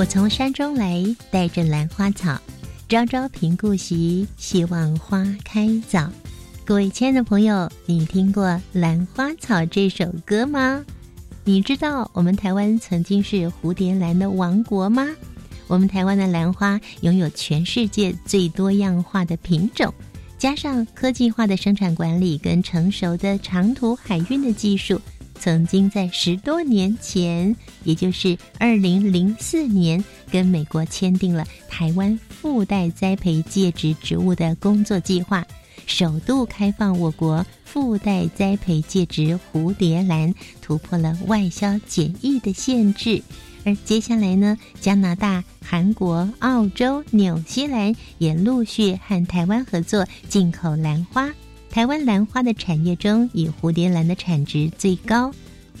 我从山中来，带着兰花草，朝朝频顾惜，希望花开早。各位亲爱的朋友，你听过《兰花草》这首歌吗？你知道我们台湾曾经是蝴蝶兰的王国吗？我们台湾的兰花拥有全世界最多样化的品种，加上科技化的生产管理跟成熟的长途海运的技术。曾经在十多年前，也就是二零零四年，跟美国签订了台湾附带栽培介质植物的工作计划，首度开放我国附带栽培介质蝴蝶兰，突破了外销检疫的限制。而接下来呢，加拿大、韩国、澳洲、纽西兰也陆续和台湾合作进口兰花。台湾兰花的产业中，以蝴蝶兰的产值最高。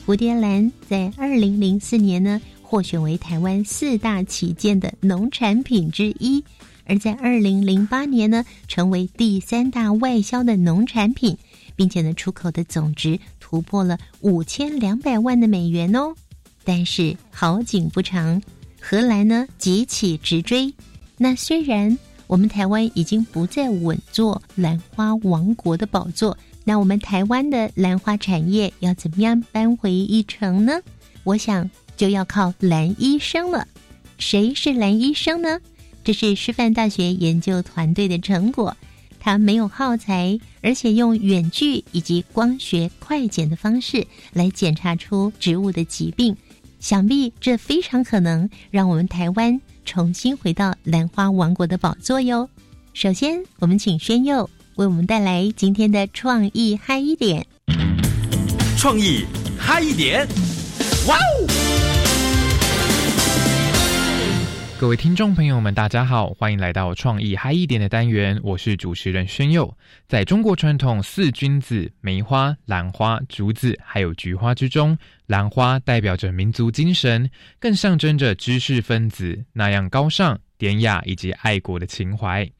蝴蝶兰在二零零四年呢，获选为台湾四大旗舰的农产品之一；而在二零零八年呢，成为第三大外销的农产品，并且呢，出口的总值突破了五千两百万的美元哦。但是好景不长，荷兰呢急起直追。那虽然。我们台湾已经不再稳坐兰花王国的宝座，那我们台湾的兰花产业要怎么样扳回一城呢？我想就要靠蓝医生了。谁是蓝医生呢？这是师范大学研究团队的成果。他没有耗材，而且用远距以及光学快检的方式来检查出植物的疾病。想必这非常可能让我们台湾。重新回到兰花王国的宝座哟。首先，我们请宣佑为我们带来今天的创意嗨一点。创意嗨一点，哇哦！各位听众朋友们，大家好，欢迎来到创意嗨一点的单元，我是主持人宣佑。在中国传统四君子——梅花、兰花、竹子，还有菊花之中。兰花代表着民族精神，更象征着知识分子那样高尚、典雅以及爱国的情怀。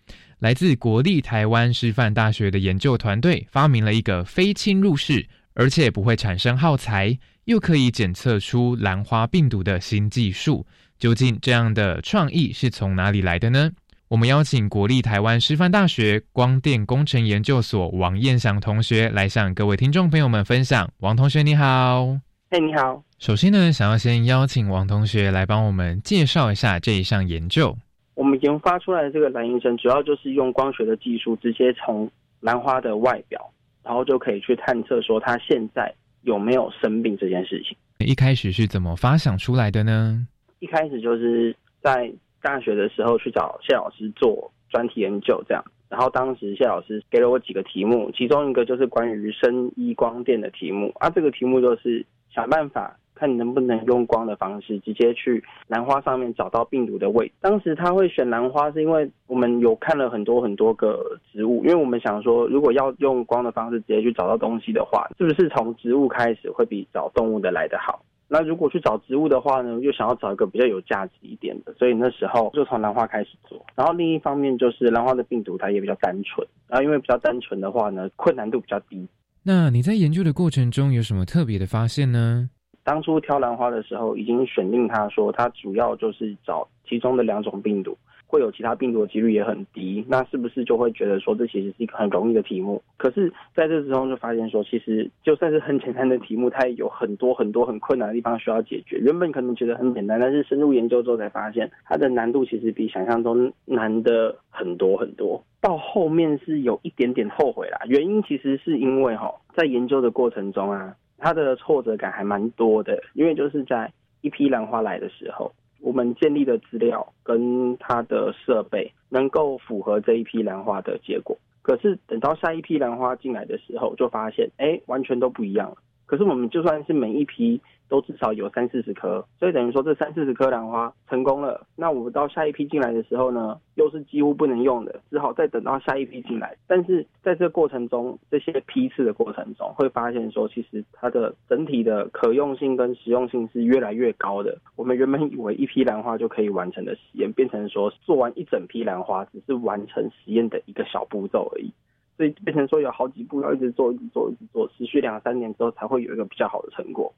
来自国立台湾师范大学的研究团队发明了一个非侵入式，而且不会产生耗材，又可以检测出兰花病毒的新技术。究竟这样的创意是从哪里来的呢？我们邀请国立台湾师范大学光电工程研究所王彦祥同学来向各位听众朋友们分享。王同学，你好。哎，你好。首先呢，想要先邀请王同学来帮我们介绍一下这一项研究。我们研发出来的这个蓝银针，主要就是用光学的技术，直接从兰花的外表，然后就可以去探测说它现在有没有生病这件事情。一开始是怎么发想出来的呢？一开始就是在大学的时候去找谢老师做专题研究，这样。然后当时谢老师给了我几个题目，其中一个就是关于生医光电的题目啊。这个题目就是想办法看你能不能用光的方式，直接去兰花上面找到病毒的位置。当时他会选兰花，是因为我们有看了很多很多个植物，因为我们想说，如果要用光的方式直接去找到东西的话，是不是从植物开始会比找动物的来得好？那如果去找植物的话呢，又想要找一个比较有价值一点的，所以那时候就从兰花开始做。然后另一方面就是兰花的病毒它也比较单纯，啊因为比较单纯的话呢，困难度比较低。那你在研究的过程中有什么特别的发现呢？当初挑兰花的时候，已经选定它说它主要就是找其中的两种病毒。会有其他病毒的几率也很低，那是不是就会觉得说这其实是一个很容易的题目？可是在这之中就发现说，其实就算是很简单的题目，它也有很多很多很困难的地方需要解决。原本可能觉得很简单，但是深入研究之后才发现，它的难度其实比想象中难的很多很多。到后面是有一点点后悔啦，原因其实是因为哈，在研究的过程中啊，它的挫折感还蛮多的，因为就是在一批兰花来的时候。我们建立的资料跟它的设备能够符合这一批兰花的结果，可是等到下一批兰花进来的时候，就发现哎，完全都不一样了。可是我们就算是每一批都至少有三四十颗，所以等于说这三四十颗兰花成功了。那我们到下一批进来的时候呢，又是几乎不能用的，只好再等到下一批进来。但是在这过程中，这些批次的过程中，会发现说，其实它的整体的可用性跟实用性是越来越高的。我们原本以为一批兰花就可以完成的实验，变成说做完一整批兰花只是完成实验的一个小步骤而已。所以变成说有好几步要一直做，一直做，一直做，持续两三年之后才会有一个比较好的成果。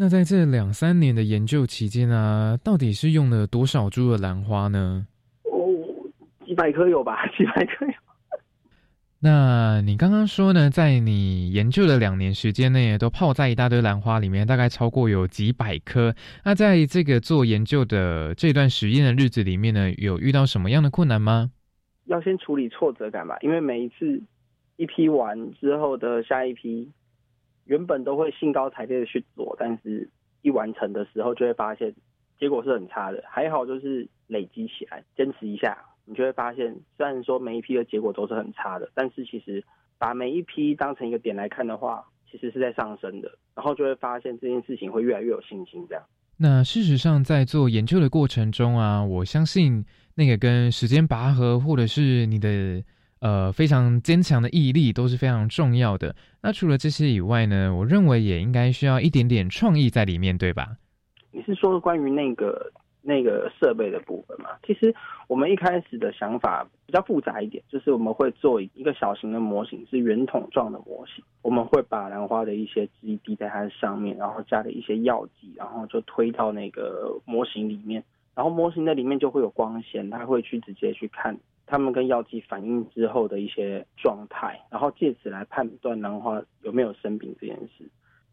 那在这两三年的研究期间啊，到底是用了多少株的兰花呢？哦，几百颗有吧，几百颗有。那你刚刚说呢，在你研究的两年时间内，都泡在一大堆兰花里面，大概超过有几百颗。那在这个做研究的这段实验的日子里面呢，有遇到什么样的困难吗？要先处理挫折感吧，因为每一次。一批完之后的下一批，原本都会兴高采烈的去做，但是一完成的时候就会发现结果是很差的。还好就是累积起来，坚持一下，你就会发现，虽然说每一批的结果都是很差的，但是其实把每一批当成一个点来看的话，其实是在上升的。然后就会发现这件事情会越来越有信心。这样。那事实上，在做研究的过程中啊，我相信那个跟时间拔河，或者是你的。呃，非常坚强的毅力都是非常重要的。那除了这些以外呢，我认为也应该需要一点点创意在里面，对吧？你是说关于那个那个设备的部分吗？其实我们一开始的想法比较复杂一点，就是我们会做一个小型的模型，是圆筒状的模型。我们会把兰花的一些汁滴在它上面，然后加了一些药剂，然后就推到那个模型里面，然后模型的里面就会有光线，它会去直接去看。他们跟药剂反应之后的一些状态，然后借此来判断兰花有没有生病这件事。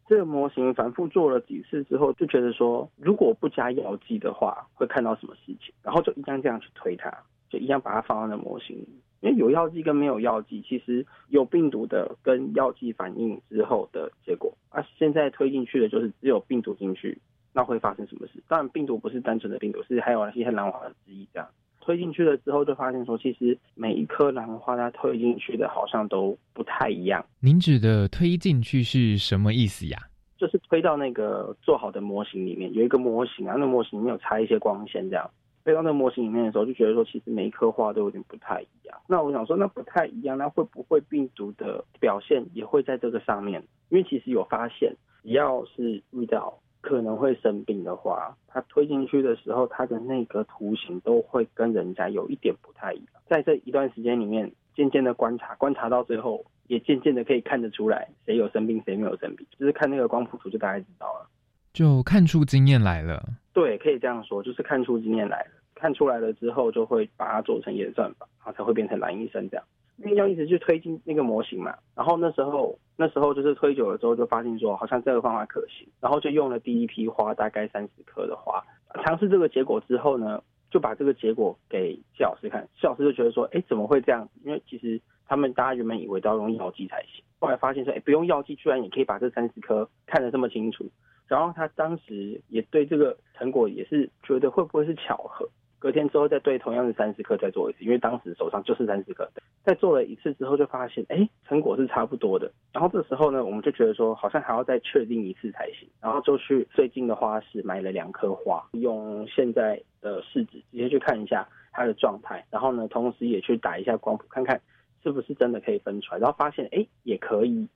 这个模型反复做了几次之后，就觉得说，如果不加药剂的话，会看到什么事情？然后就一样这样去推它，就一样把它放到那模型。因为有药剂跟没有药剂，其实有病毒的跟药剂反应之后的结果。啊，现在推进去的就是只有病毒进去，那会发生什么事？当然，病毒不是单纯的病毒，是还有一些兰花的之一这样。推进去了之后，就发现说，其实每一颗兰花它推进去的好像都不太一样。您指的推进去是什么意思呀？就是推到那个做好的模型里面，有一个模型啊，那模型里面有插一些光线，这样推到那模型里面的时候，就觉得说，其实每一颗花都有点不太一样。那我想说，那不太一样，那会不会病毒的表现也会在这个上面？因为其实有发现，只要是遇到。可能会生病的话，它推进去的时候，它的那个图形都会跟人家有一点不太一样。在这一段时间里面，渐渐的观察，观察到最后，也渐渐的可以看得出来，谁有生病，谁没有生病，就是看那个光谱图就大概知道了，就看出经验来了。对，可以这样说，就是看出经验来了。看出来了之后，就会把它做成演算法，然后才会变成蓝医生这样。因为要一直去推进那个模型嘛，然后那时候。那时候就是推久了之后，就发现说好像这个方法可行，然后就用了第一批花，大概三十颗的花，尝试这个结果之后呢，就把这个结果给谢老师看，谢老师就觉得说，哎，怎么会这样？因为其实他们大家原本以为都要用药剂才行，后来发现说，哎，不用药剂，居然也可以把这三十颗看得这么清楚。然后他当时也对这个成果也是觉得会不会是巧合？隔天之后再对同样的三十克再做一次，因为当时手上就是三十克。再做了一次之后，就发现哎，成果是差不多的。然后这时候呢，我们就觉得说，好像还要再确定一次才行。然后就去最近的花市买了两颗花，用现在的试纸直接去看一下它的状态。然后呢，同时也去打一下光谱，看看是不是真的可以分出来。然后发现哎，也可以。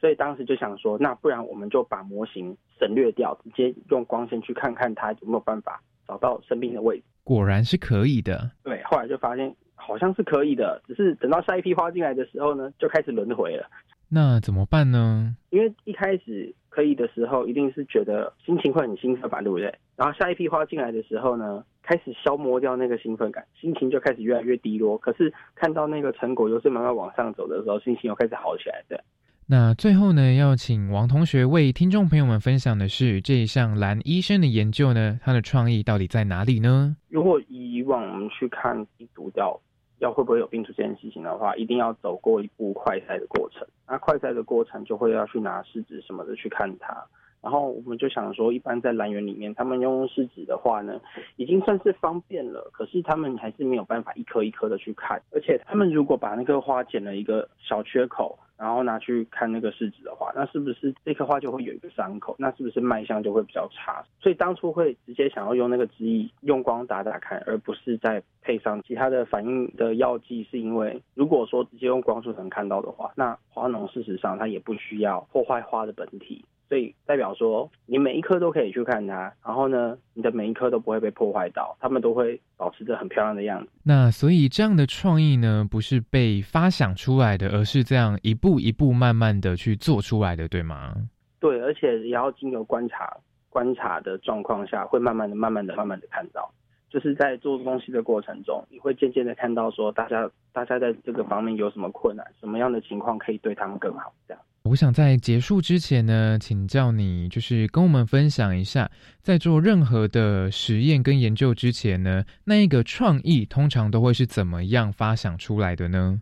所以当时就想说，那不然我们就把模型省略掉，直接用光线去看看它有没有办法找到生病的位置。果然是可以的，对，后来就发现好像是可以的，只是等到下一批花进来的时候呢，就开始轮回了。那怎么办呢？因为一开始可以的时候，一定是觉得心情会很兴奋吧，对不对？然后下一批花进来的时候呢，开始消磨掉那个兴奋感，心情就开始越来越低落。可是看到那个成果又是慢慢往上走的时候，心情又开始好起来的。那最后呢，要请王同学为听众朋友们分享的是这一项蓝医生的研究呢，他的创意到底在哪里呢？如果以往我们去看病毒掉要会不会有病毒这件事情的话，一定要走过一步快筛的过程。那快筛的过程就会要去拿试纸什么的去看它。然后我们就想说，一般在蓝园里面，他们用试纸的话呢，已经算是方便了。可是他们还是没有办法一颗一颗的去看，而且他们如果把那个花剪了一个小缺口。然后拿去看那个试纸的话，那是不是这棵花就会有一个伤口？那是不是卖相就会比较差？所以当初会直接想要用那个汁液用光打打开，而不是再配上其他的反应的药剂，是因为如果说直接用光束能看到的话，那花农事实上它也不需要破坏花的本体。所以代表说，你每一颗都可以去看它，然后呢，你的每一颗都不会被破坏到，它们都会保持着很漂亮的样子。那所以这样的创意呢，不是被发想出来的，而是这样一步一步慢慢的去做出来的，对吗？对，而且也要经由观察、观察的状况下，会慢慢的、慢慢的、慢慢的看到，就是在做东西的过程中，你会渐渐的看到说，大家大家在这个方面有什么困难，什么样的情况可以对他们更好，这样。我想在结束之前呢，请教你，就是跟我们分享一下，在做任何的实验跟研究之前呢，那一个创意通常都会是怎么样发想出来的呢？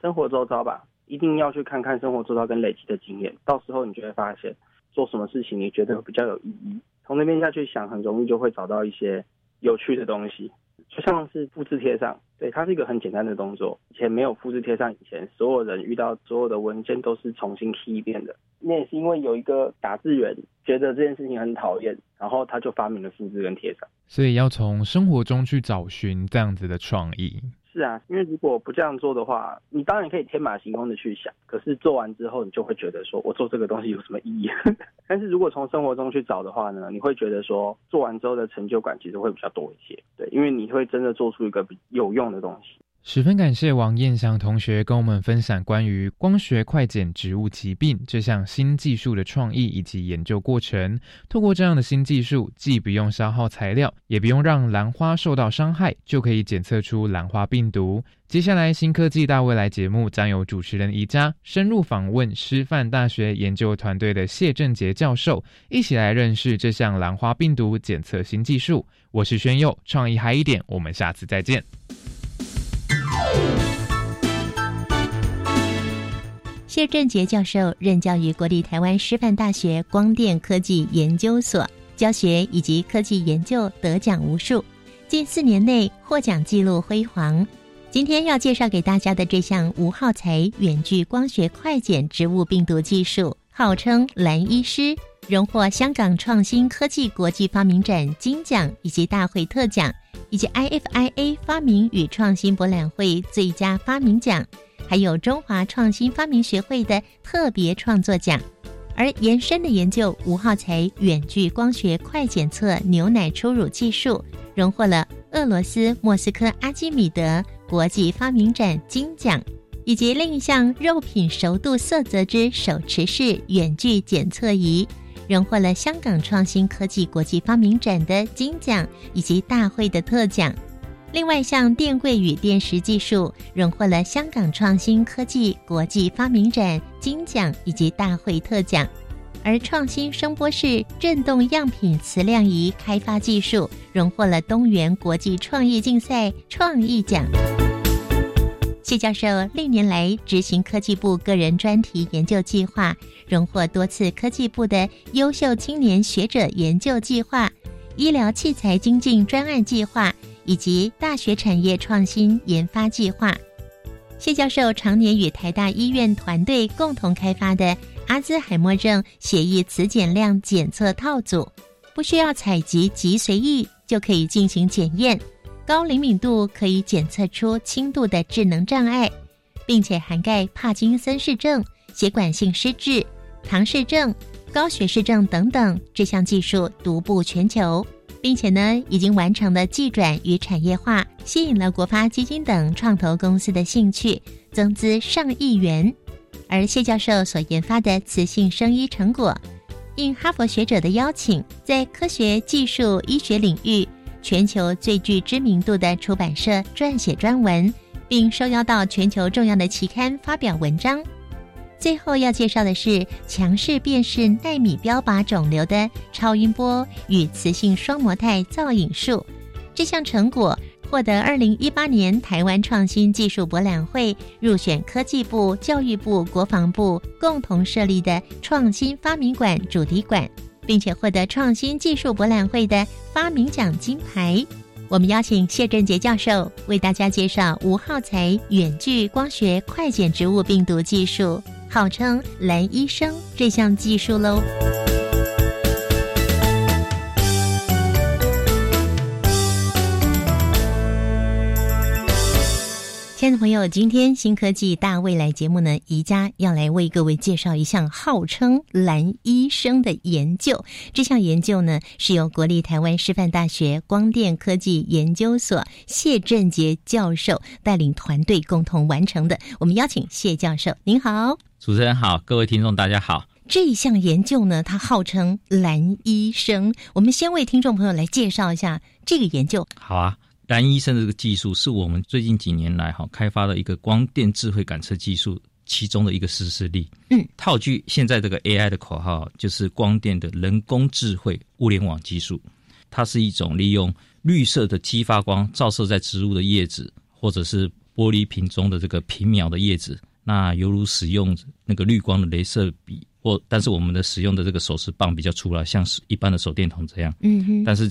生活周遭吧，一定要去看看生活周遭跟累积的经验，到时候你就会发现，做什么事情你觉得比较有意义，从那边下去想，很容易就会找到一些有趣的东西。就像是复制贴上，对，它是一个很简单的动作。以前没有复制贴上以前，所有人遇到所有的文件都是重新 key 一遍的。那也是因为有一个打字员觉得这件事情很讨厌，然后他就发明了复制跟贴上。所以要从生活中去找寻这样子的创意。是啊，因为如果不这样做的话，你当然可以天马行空的去想，可是做完之后，你就会觉得说我做这个东西有什么意义？但是如果从生活中去找的话呢，你会觉得说做完之后的成就感其实会比较多一些。对，因为你会真的做出一个有用的东西。十分感谢王彦祥同学跟我们分享关于光学快检植物疾病这项新技术的创意以及研究过程。透过这样的新技术，既不用消耗材料，也不用让兰花受到伤害，就可以检测出兰花病毒。接下来，新科技大未来节目将由主持人宜家深入访问师范大学研究团队的谢正杰教授，一起来认识这项兰花病毒检测新技术。我是宣佑，创意嗨一点，我们下次再见。谢振杰教授任教于国立台湾师范大学光电科技研究所，教学以及科技研究得奖无数，近四年内获奖记录辉煌。今天要介绍给大家的这项无耗材远距光学快检植物病毒技术，号称“蓝医师”，荣获香港创新科技国际发明展金奖以及大会特奖。以及 IFIA 发明与创新博览会最佳发明奖，还有中华创新发明学会的特别创作奖。而延伸的研究无耗材远距光学快检测牛奶初乳技术，荣获了俄罗斯莫斯科阿基米德国际发明展金奖，以及另一项肉品熟度色泽之手持式远距检测仪。荣获了香港创新科技国际发明展的金奖以及大会的特奖。另外，像电柜与电池技术，荣获了香港创新科技国际发明展金奖以及大会特奖。而创新声波式振动样品磁量仪开发技术，荣获了东元国际创意竞赛创意奖。谢教授历年来执行科技部个人专题研究计划，荣获多次科技部的优秀青年学者研究计划、医疗器材精进专案计划以及大学产业创新研发计划。谢教授常年与台大医院团队共同开发的阿兹海默症血液磁检量检测套组，不需要采集脊髓液就可以进行检验。高灵敏度可以检测出轻度的智能障碍，并且涵盖帕金森氏症、血管性失智、唐氏症、高血氏症等等。这项技术独步全球，并且呢已经完成了技转与产业化，吸引了国发基金等创投公司的兴趣，增资上亿元。而谢教授所研发的雌性生医成果，应哈佛学者的邀请，在科学技术医学领域。全球最具知名度的出版社撰写专文，并受邀到全球重要的期刊发表文章。最后要介绍的是强势辨识纳米标靶肿瘤的超音波与磁性双模态造影术。这项成果获得二零一八年台湾创新技术博览会入选科技部、教育部、国防部共同设立的创新发明馆主题馆。并且获得创新技术博览会的发明奖金牌。我们邀请谢振杰教授为大家介绍无耗材远距光学快检植物病毒技术。号称蓝医生这项技术喽。亲爱的朋友，今天新科技大未来节目呢，宜家要来为各位介绍一项号称“蓝医生”的研究。这项研究呢，是由国立台湾师范大学光电科技研究所谢振杰教授带领团队共同完成的。我们邀请谢教授，您好，主持人好，各位听众大家好。这一项研究呢，它号称“蓝医生”。我们先为听众朋友来介绍一下这个研究。好啊。蓝医生的这个技术是我们最近几年来哈开发的一个光电智慧感测技术其中的一个实施例。嗯，套句现在这个 AI 的口号，就是光电的人工智慧物联网技术。它是一种利用绿色的激发光照射在植物的叶子或者是玻璃瓶中的这个平秒的叶子，那犹如使用那个绿光的镭射笔，或但是我们的使用的这个手持棒比较粗了，像是一般的手电筒这样。嗯哼，但是。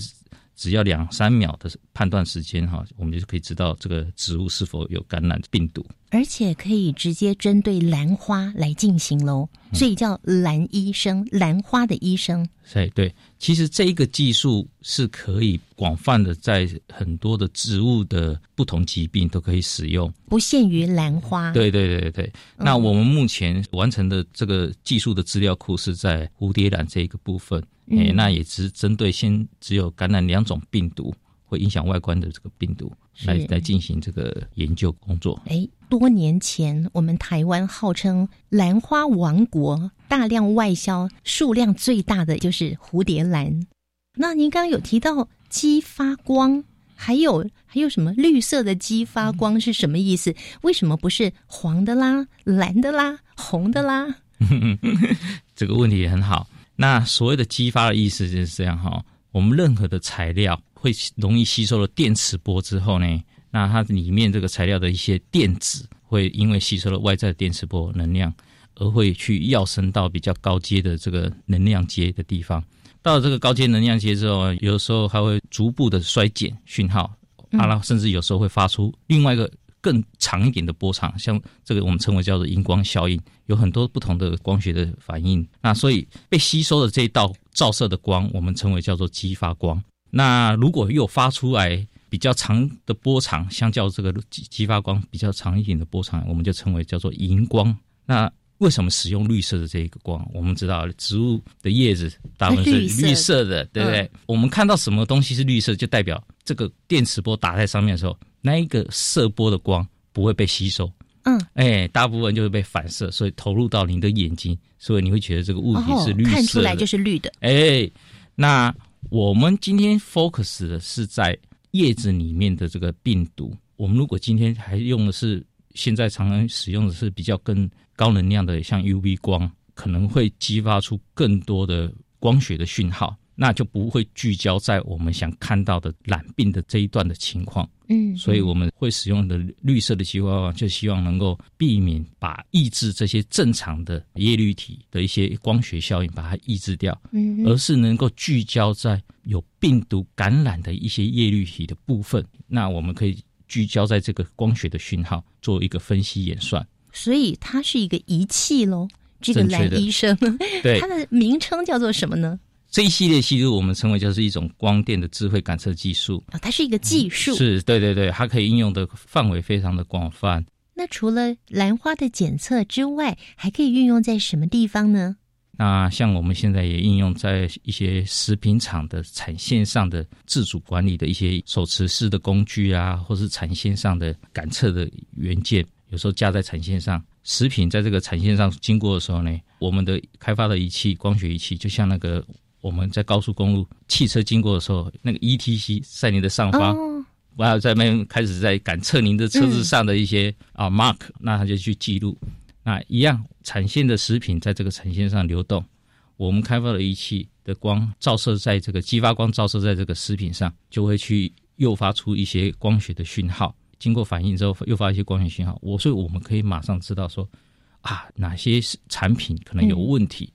只要两三秒的判断时间哈，我们就可以知道这个植物是否有感染病毒，而且可以直接针对兰花来进行喽，所以叫兰医生，兰花的医生。对对，其实这一个技术是可以广泛的在很多的植物的不同疾病都可以使用，不限于兰花。对对对对，那我们目前完成的这个技术的资料库是在蝴蝶兰这一个部分。哎，那也只针对先只有感染两种病毒会影响外观的这个病毒来来进行这个研究工作。哎，多年前我们台湾号称兰花王国，大量外销数量最大的就是蝴蝶兰。那您刚刚有提到激发光，还有还有什么绿色的激发光是什么意思？为什么不是黄的啦、蓝的啦、红的啦？这个问题也很好。那所谓的激发的意思就是这样哈，我们任何的材料会容易吸收了电磁波之后呢，那它里面这个材料的一些电子会因为吸收了外在的电磁波能量，而会去跃升到比较高阶的这个能量阶的地方。到了这个高阶能量阶之后，有的时候还会逐步的衰减讯号，啊，甚至有时候会发出另外一个。更长一点的波长，像这个我们称为叫做荧光效应，有很多不同的光学的反应。那所以被吸收的这一道照射的光，我们称为叫做激发光。那如果又发出来比较长的波长，相较这个激激发光比较长一点的波长，我们就称为叫做荧光。那为什么使用绿色的这一个光？我们知道植物的叶子大部分是绿色的，对不对？我们看到什么东西是绿色，就代表这个电磁波打在上面的时候。那一个射波的光不会被吸收，嗯，哎，大部分就会被反射，所以投入到你的眼睛，所以你会觉得这个物体是绿色，看出来就是绿的。哎，那我们今天 focus 的是在叶子里面的这个病毒。我们如果今天还用的是现在常常使用的是比较更高能量的，像 UV 光，可能会激发出更多的光学的讯号。那就不会聚焦在我们想看到的染病的这一段的情况，嗯，所以我们会使用的绿色的激发光，就希望能够避免把抑制这些正常的叶绿体的一些光学效应，把它抑制掉，嗯，而是能够聚焦在有病毒感染的一些叶绿体的部分。那我们可以聚焦在这个光学的讯号，做一个分析演算。所以它是一个仪器喽，这个蓝医生，对，它的名称叫做什么呢？这一系列技术我们称为就是一种光电的智慧感测技术啊，它是一个技术，是对对对，它可以应用的范围非常的广泛。那除了兰花的检测之外，还可以运用在什么地方呢？那像我们现在也应用在一些食品厂的产线上的自主管理的一些手持式的工具啊，或是产线上的感测的元件，有时候架在产线上，食品在这个产线上经过的时候呢，我们的开发的仪器光学仪器，就像那个。我们在高速公路汽车经过的时候，那个 ETC 在你的上方，我要在那边开始在感测您的车子上的一些啊 mark，那他就去记录。那一样产线的食品在这个产线上流动，我们开发的仪器的光照射在这个激发光照射在这个食品上，就会去诱发出一些光学的讯号。经过反应之后，诱发一些光学讯号，我所以我们可以马上知道说啊，哪些产品可能有问题，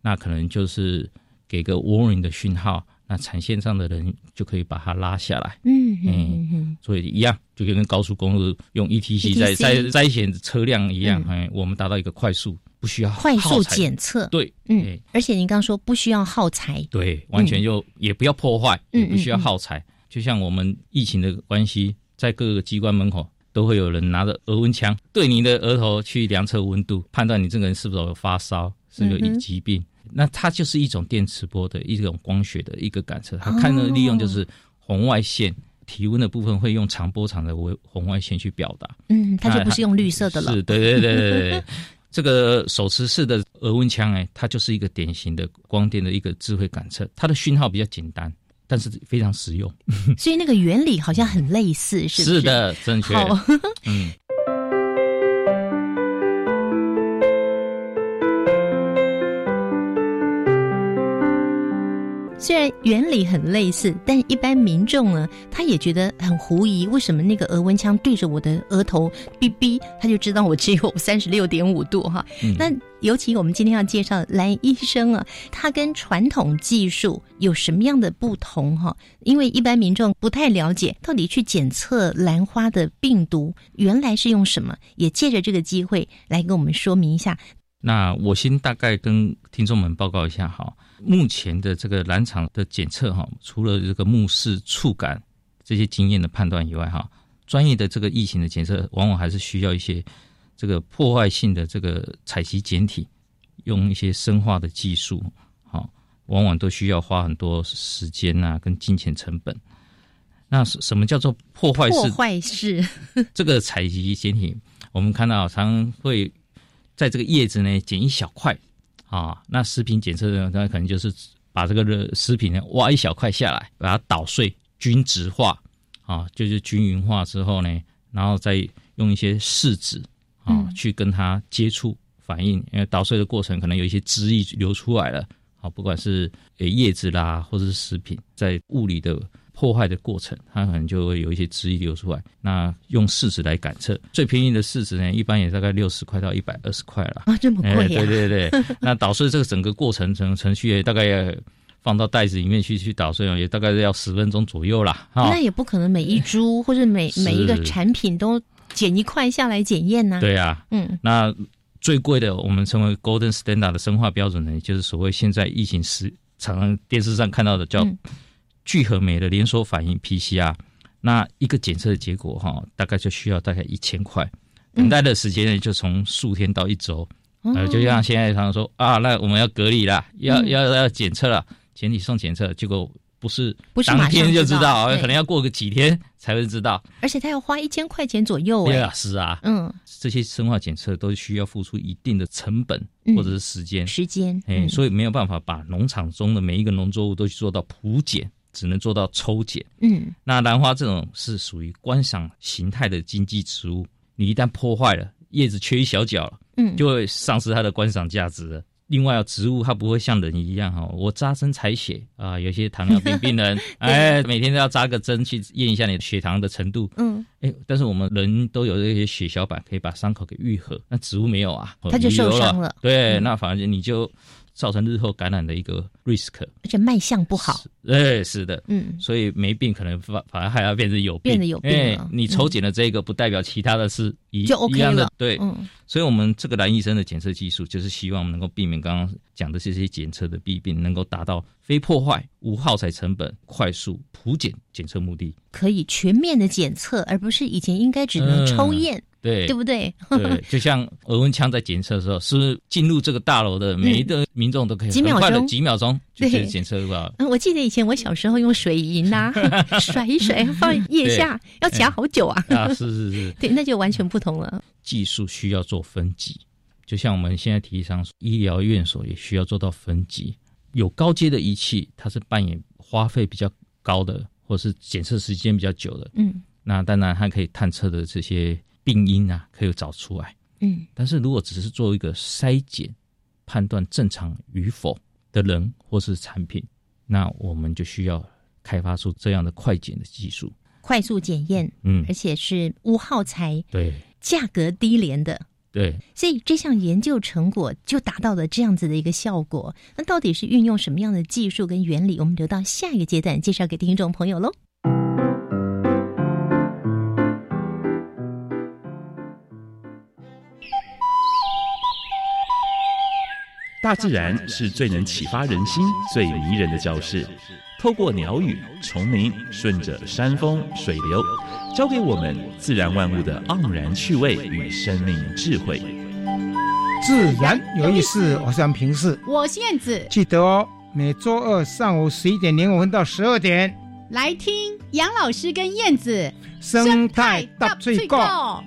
那可能就是。给个 warning 的讯号，那产线上的人就可以把它拉下来。嗯嗯，所以一样，就跟高速公路用 ETC 在在在险车辆一样，哎，我们达到一个快速不需要快速检测，对，嗯哎，而且您刚刚说不需要耗材，对，完全就也不要破坏，嗯也不需要耗材。就像我们疫情的关系，在各个机关门口都会有人拿着额温枪对你的额头去量测温度，判断你这个人是否有发烧，是不是有疾病。那它就是一种电磁波的一种光学的一个感测，它哦看的利用就是红外线。体温的部分会用长波长的微红外线去表达，嗯，它就不是用绿色的了是，，对对对对对对。这个手持式的额温枪，哎，它就是一个典型的光电的一个智慧感测，它的讯号比较简单，但是非常实用。所以那个原理好像很类似，是不是？的，正确。好，嗯，虽然原理很类似，但一般民众呢，他也觉得很狐疑，为什么那个额温枪对着我的额头哔哔，他就知道我只有 三十六点五度哈。嗯那尤其我们今天要介绍蓝医生啊，他跟传统技术有什么样的不同哈？因为一般民众不太了解，到底去检测兰花的病毒原来是用什么，也借着这个机会来跟我们说明一下。那我先大概跟听众们报告一下哈，目前的这个蓝场的检测哈，除了这个目视、触感这些经验的判断以外哈，专业的这个疫情的检测，往往还是需要一些这个破坏性的这个采集简体，用一些生化的技术，好，往往都需要花很多时间啊，跟金钱成本。那什什么叫做破坏式破坏式，这个采集简体，我们看到常常会在这个叶子呢剪一小块啊，那食品检测呢，那可能就是把这个热食品呢挖一小块下来，把它捣碎、均质化啊，就是均匀化之后呢，然后再用一些试纸啊、嗯。去跟它接触反应，因为捣碎的过程可能有一些汁液流出来了，啊，不管是呃叶子啦，或者是食品，在物理的破坏的过程，它可能就会有一些汁液流出来。那用试纸来感测，最便宜的试纸呢，一般也大概六十块到一百二十块了。啊，这么贵对对对，那捣碎这个整个过程程程序也大概要放到袋子里面去去捣碎，也大概要十分钟左右啦。哈、那也不可能每一株或者每是每一个产品都剪一块下来检验呢、，对啊，嗯那最贵的，我们称为 Golden Standard 的生化标准呢，就是所谓现在疫情时常常电视上看到的叫嗯聚合酶的连锁反应 PCR。那一个检测的结果哈，大概就需要大概一千块，等待的时间呢就从数天到一周。呃，哦就像现在常常说啊，那我们要隔离啦，要、嗯。要要检测了，前提送检测，结果不是不是当天就知道知道，可能要过个几天才会知道。而且他要花一千块钱左右哎，对啊，是啊，嗯，这些生化检测都需要付出一定的成本嗯。或者是时间，时间，哎、嗯。所以没有办法把农场中的每一个农作物都去做到普检，只能做到抽检。嗯。那兰花这种是属于观赏形态的经济植物，你一旦破坏了，叶子缺一小角了，嗯，就会丧失它的观赏价值了。另外，植物它不会像人一样哈，我扎针采血啊，有些糖尿病病人，哎，每天都要扎个针去验一下你的血糖的程度，嗯，哎，但是我们人都有这些血小板可以把伤口给愈合，那植物没有啊，它就受伤了。对，嗯。那反而你就造成日后感染的一个 risk。而且卖相不好，哎，是的，嗯，所以没病可能反反而还要变成有病，变得有病你抽检的这个不代表其他的是一就 OK 一样的了，对，嗯。所以我们这个蓝医生的检测技术，就是希望能够避免刚刚讲的这些检测的弊病，能够达到非破坏、无耗材成本、快速普检检测目的。可以全面的检测，而不是以前应该只能抽验，对对不对？对，就像额温枪在检测的时候，是进入这个大楼的每一个民众都可以几秒钟几秒钟就可对以检测到？嗯，我记得以前我小时候用水银呐、甩一甩放腋下，要夹好久啊。啊，是是是，对，那就完全不同了。技术需要做分级，就像我们现在提倡医疗院所也需要做到分级。有高阶的仪器，它是扮演花费比较高的，或是检测时间比较久的。嗯那当然，它可以探测的这些病因啊，可以找出来。嗯但是如果只是做一个筛检，判断正常与否的人或是产品，那我们就需要开发出这样的快检的技术。快速检验，嗯而，且是无耗材，对价格低廉的。对，所以这项研究成果就达到了这样子的一个效果。那到底是运用什么样的技术跟原理？我们留到下一个阶段介绍给听众朋友喽。大自然是最能启发人心、最迷人的教室。透过鸟语、虫鸣，顺着山峰、水流，教给我们自然万物的盎然趣味与生命智慧。自然有意思，我是平视，我是燕子。记得哦，每周二上午十一点零五分到十二点，来听杨老师跟燕子生态大最高。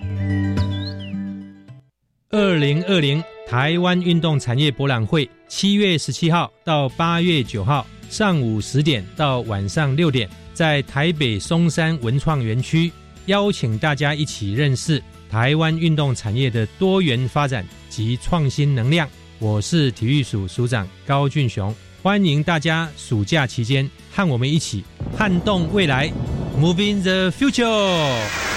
二零二零台湾运动产业博览会，七月十七号到八月九号。上午十点到晚上六点，在台北松山文创园区，邀请大家一起认识台湾运动产业的多元发展及创新能量。我是体育署署长高俊雄，欢迎大家暑假期间和我们一起撼动未来，Moving the Future。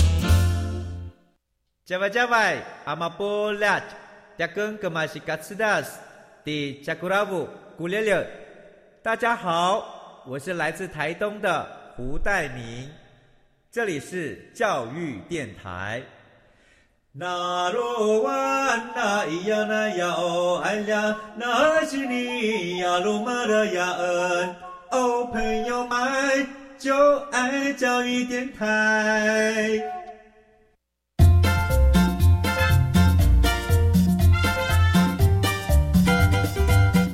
加外加外，阿玛波拉，扎根格玛西卡斯达斯，的加古拉布古列列。大家好，我是来自台东的胡代明，这里是教育电台。那罗哇那咿呀那呀哦哎呀，那是你呀鲁玛的呀恩哦，朋友们就爱教育电台。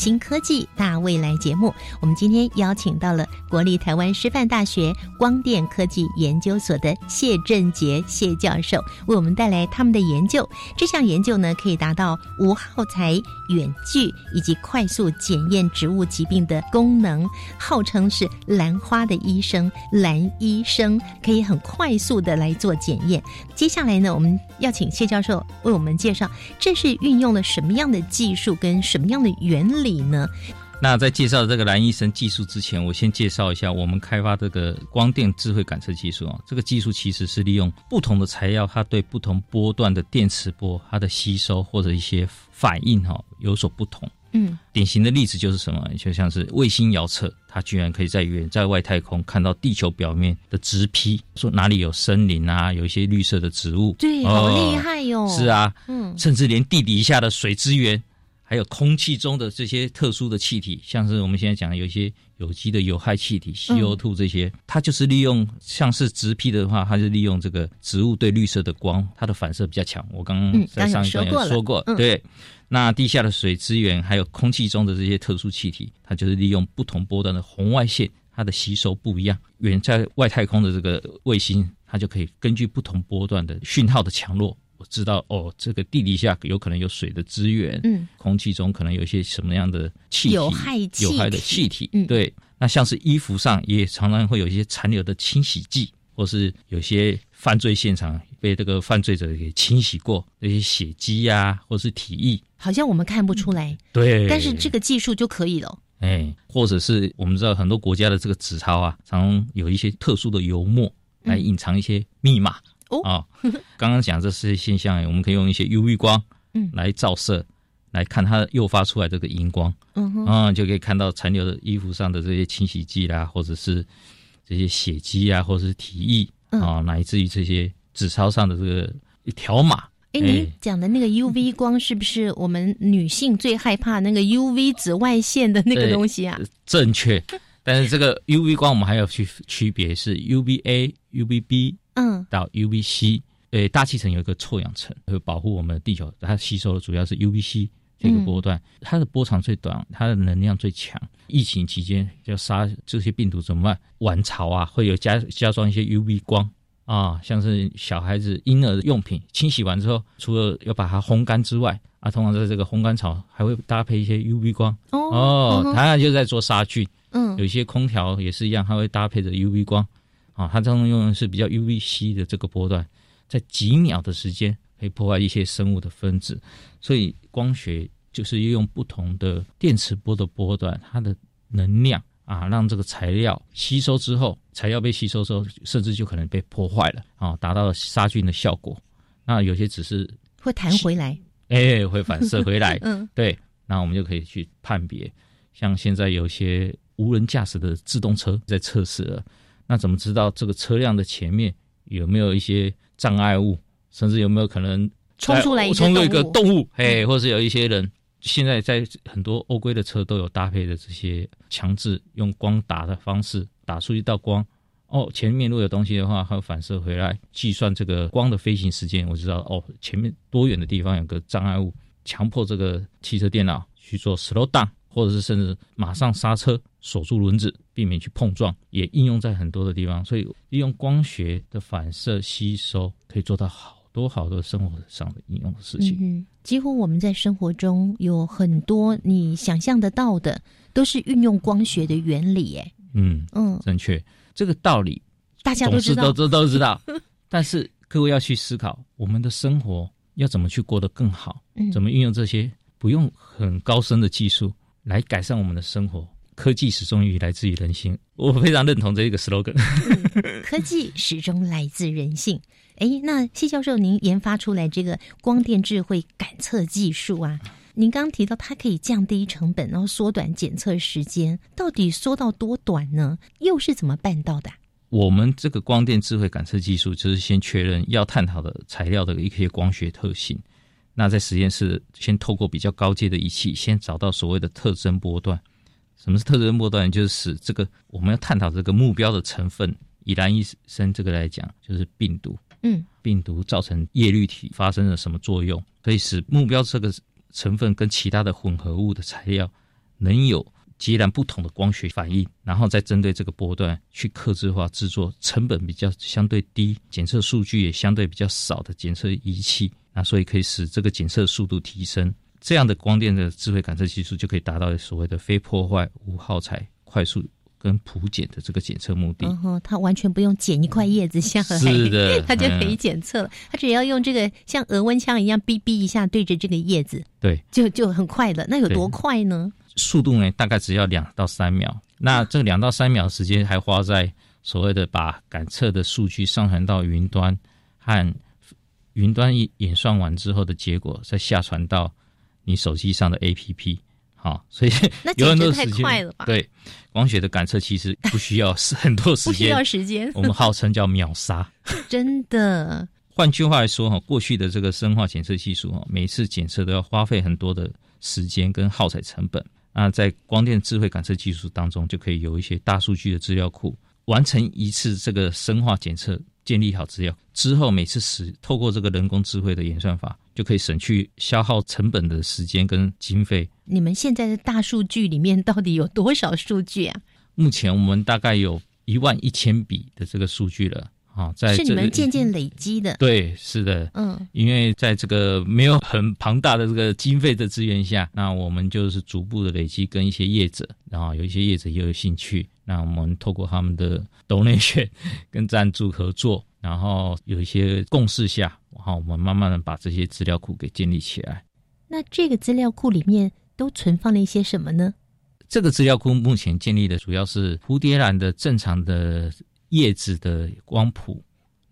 新科技大未来节目，我们今天邀请到了国立台湾师范大学光电科技研究所的谢振杰谢教授，为我们带来他们的研究。这项研究呢，可以达到无耗材远距以及快速检验植物疾病的功能，号称是兰花的医生兰医生，可以很快速的来做检验。接下来呢，我们要请谢教授为我们介绍，这是运用了什么样的技术跟什么样的原理。呢？那在介绍这个蓝医生技术之前，我先介绍一下我们开发这个光电智慧感测技术啊。这个技术其实是利用不同的材料，它对不同波段的电磁波，它的吸收或者一些反应哈有所不同。嗯，典型的例子就是什么？就像是卫星遥测，它居然可以在远在外太空看到地球表面的植批，说哪里有森林啊，有一些绿色的植物。对，好厉害哟！是啊，嗯，甚至连地底下的水资源。还有空气中的这些特殊的气体，像是我们现在讲的有一些有机的有害气体，CO2 这些，它就是利用像是植皮的话，它是利用这个植物对绿色的光，它的反射比较强。我刚刚在上一段有说过，对。那地下的水资源还有空气中的这些特殊气体，它就是利用不同波段的红外线，它的吸收不一样。远在外太空的这个卫星，它就可以根据不同波段的讯号的强弱。我知道哦，这个地底下有可能有水的资源，嗯，空气中可能有一些什么样的气体，有害有害的气体，嗯，对。那像是衣服上也常常会有一些残留的清洗剂，或是有些犯罪现场被这个犯罪者给清洗过那些血迹呀，或是体液，好像我们看不出来，对。但是这个技术就可以了，哎，或者是我们知道很多国家的这个纸钞啊，常有一些特殊的油墨来隐藏一些密码。哦，刚刚讲这些现象，我们可以用一些 UV 光，嗯，来照射，来看它诱发出来这个荧光，嗯哼，就可以看到残留的衣服上的这些清洗剂啦，或者是这些血迹啊，或者是体液啊，乃至于这些纸钞上的这个条码。哎，您讲的那个 UV 光是不是我们女性最害怕那个 UV 紫外线的那个东西啊？正确，但是这个 UV 光我们还要去区别是 UVA、UVB。嗯，到 UVC，呃，大气层有一个臭氧层，会保护我们的地球。它吸收的主要是 UVC 这个波段，它的波长最短，它的能量最强。疫情期间要杀这些病毒怎么办？晚潮啊，会有加加装一些 UV 光啊，像是小孩子婴儿的用品，清洗完之后，除了要把它烘干之外，啊，通常在这个烘干槽还会搭配一些 UV 光哦哦，它就在做杀菌。嗯有一些空调也是一样，它会搭配着 UV 光啊，它当中用的是比较 UVC 的这个波段，在几秒的时间可以破坏一些生物的分子，所以光学就是利用不同的电磁波的波段，它的能量啊，让这个材料吸收之后，材料被吸收之后，甚至就可能被破坏了啊，达到杀菌的效果。那有些只是会弹回来。哎，会反射回来。嗯，对，那我们就可以去判别。像现在有些无人驾驶的自动车在测试了，那怎么知道这个车辆的前面有没有一些障碍物，甚至有没有可能冲出来一只冲出一个动物动物？哎，或是有一些人现在在很多欧规的车都有搭配的这些强制用光打的方式打出一道光。哦，前面如果有东西的话，它会反射回来，计算这个光的飞行时间，我知道哦，前面多远的地方有个障碍物，强迫这个汽车电脑去做 slow down，或者是甚至马上刹车，锁住轮子，避免去碰撞，也应用在很多的地方。所以利用光学的反射吸收，可以做到好多好多生活上的应用的事情。嗯，几乎我们在生活中有很多你想象得到的，都是运用光学的原理。哎，嗯嗯，正确，这个道理大家都知都都都知道。但是各位要去思考，我们的生活要怎么去过得更好，嗯怎么运用这些不用很高深的技术来改善我们的生活。科技始终于来自于人性，我非常认同这一个 slogan。科技始终来自人性。哎，那谢教授，您研发出来这个光电智慧感测技术啊，您刚刚提到它可以降低成本，然后缩短检测时间，到底缩到多短呢？又是怎么办到的啊？我们这个光电智慧感测技术，就是先确认要探讨的材料的一些光学特性。那在实验室，先透过比较高阶的仪器，先找到所谓的特征波段。什么是特征波段？就是使这个我们要探讨这个目标的成分，以蓝医生这个来讲，就是病毒。嗯，病毒造成叶绿体发生了什么作用，可以使目标这个成分跟其他的混合物的材料能有截然不同的光学反应，然后再针对这个波段去克制化制作成本比较相对低、检测数据也相对比较少的检测仪器，那所以可以使这个检测速度提升。这样的光电的智慧感测技术就可以达到所谓的非破坏、无耗材、快速跟普检的这个检测目的。嗯哼，它完全不用剪一块叶子下来，是的它就可以嗯检测了。它只要用这个像额温枪一样哔哔一下对着这个叶子，对，就就很快了。那有多快呢？速度呢，大概只要两到三秒。那这两到三秒的时间还花在所谓的把感测的数据上传到云端，和云端一演算完之后的结果再下传到你手机上的 APP。好，所以 那有很多时间快了吧对，光学的感测其实不需要是很多时间，不需要时间 我们号称叫秒杀。真的，换句话来说，哈，过去的这个生化检测技术，哈，每次检测都要花费很多的时间跟耗材成本。那在光电智慧感测技术当中，就可以有一些大数据的资料库，完成一次这个生化检测，建立好资料之后，每次使透过这个人工智慧的演算法，就可以省去消耗成本的时间跟经费。你们现在的大数据里面到底有多少数据啊？目前我们大概有一万一千笔的这个数据了。啊，在是你们渐渐累积的。对，是的，嗯，因为在这个没有很庞大的这个经费的资源下，那我们就是逐步的累积跟一些业者，然后有一些业者也有兴趣，那我们透过他们的 donation 跟赞助合作，然后有一些共识下，然后我们慢慢的把这些资料库给建立起来。那这个资料库里面都存放了一些什么呢？这个资料库目前建立的主要是蝴蝶兰的正常的叶子的光谱，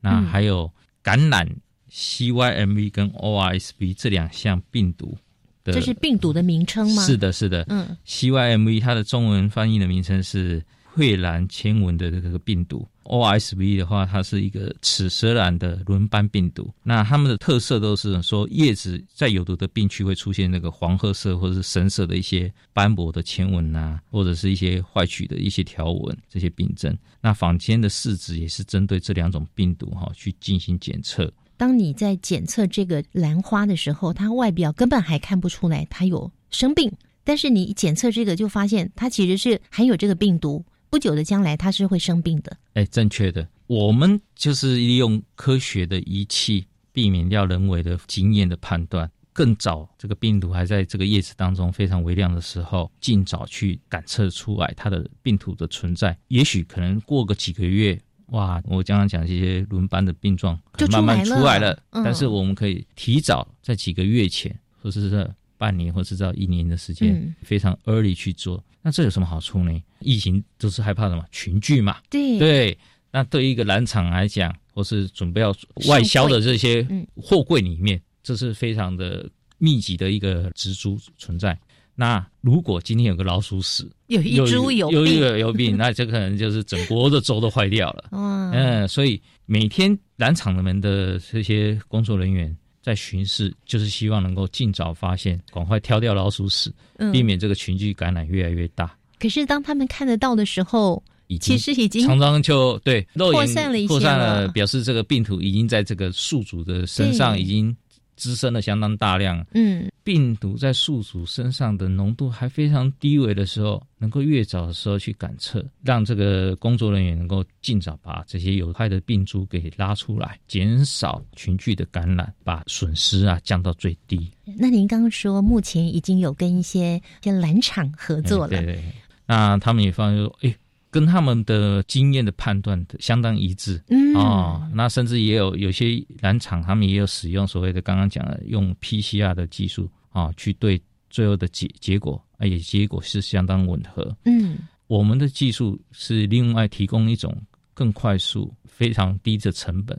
那嗯还有感染 CYMV 跟 ORSV 这两项病毒的，这是病毒的名称吗？是的，是的。嗯，CYMV 它的中文翻译的名称是蕙兰牵蚊的这个病毒，OSV 的话，它是一个齿舌兰的轮斑病毒。那它们的特色都是说，叶子在有毒的病区会出现那个黄褐色或者是深色的一些斑驳的牵纹啊，或者是一些坏曲的一些条纹这些病症。那坊间的试纸也是针对这两种病毒哈、去进行检测。当你在检测这个兰花的时候，它外表根本还看不出来它有生病，但是你检测这个就发现它其实是含有这个病毒，不久的将来它是会生病的。哎，正确的。我们就是利用科学的仪器，避免掉人为的经验的判断，更早这个病毒还在这个叶子当中非常微量的时候，尽早去感测出来它的病毒的存在。也许可能过个几个月，哇，我刚刚讲这些轮班的病状可能慢慢出来了，嗯但是我们可以提早在几个月前，或者是在半年，或者是到一年的时间，嗯非常 early 去做。那这有什么好处呢？疫情都是害怕什么群聚嘛，对对。那对于一个蓝厂来讲，或是准备要外销的这些嗯货柜里面，这是非常的密集的一个植株存在。那如果今天有个老鼠屎，有一株有有一个有病，那这可能就是整锅的粥都坏掉了。嗯，所以每天蓝厂们的这些工作人员在巡视，就是希望能够尽早发现，赶快挑掉老鼠屎，嗯避免这个群聚感染越来越大。可是当他们看得到的时候，已经其实已经常常就对肉眼扩散了扩散了了，表示这个病毒已经在这个宿主的身上已经滋生了相当大量。嗯，病毒在宿主身上的浓度还非常低微的时候，能够越早的时候去感测，让这个工作人员能够尽早把这些有害的病株给拉出来，减少群聚的感染，把损失啊降到最低。那您刚刚说目前已经有跟一些一些蓝厂合作了，对对对，那他们也发现说，哎，跟他们的经验的判断的相当一致。嗯哦，那甚至也有有些染厂，他们也有使用所谓的刚刚讲的用 PCR 的技术啊、去对最后的结结果，啊，也结果是相当吻合。嗯我们的技术是另外提供一种更快速、非常低的成本，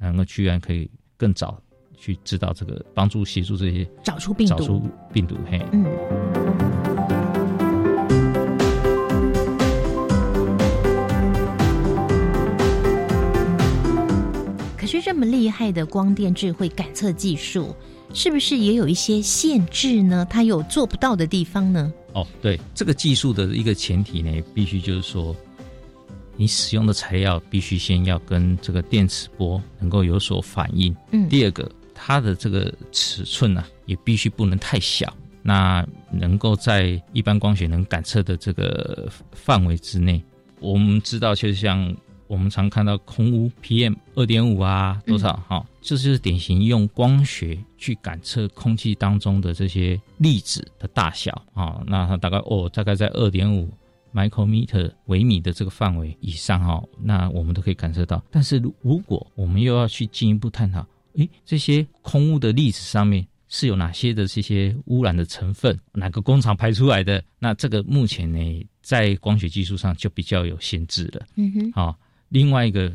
能够居然可以更早去知道这个帮助协助这些找出病毒找出病毒。嘿，嗯。可是这么厉害的光电智慧感测技术，是不是也有一些限制呢？它有做不到的地方呢？哦，对，这个技术的一个前提呢，必须就是说，你使用的材料必须先要跟这个电磁波能够有所反应。嗯第二个，它的这个尺寸啊，也必须不能太小，那能够在一般光学能感测的这个范围之内。我们知道，就像我们常看到空污 PM 二点五啊，多少哈、这就是典型用光学去感测空气当中的这些粒子的大小啊、那它大概哦，大概在二点五 micrometer 微米的这个范围以上哈、那我们都可以感受到。但是如如果我们又要去进一步探讨，诶，这些空污的粒子上面是有哪些的这些污染的成分，哪个工厂排出来的？那这个目前呢，在光学技术上就比较有限制了。嗯哼，好、另外一个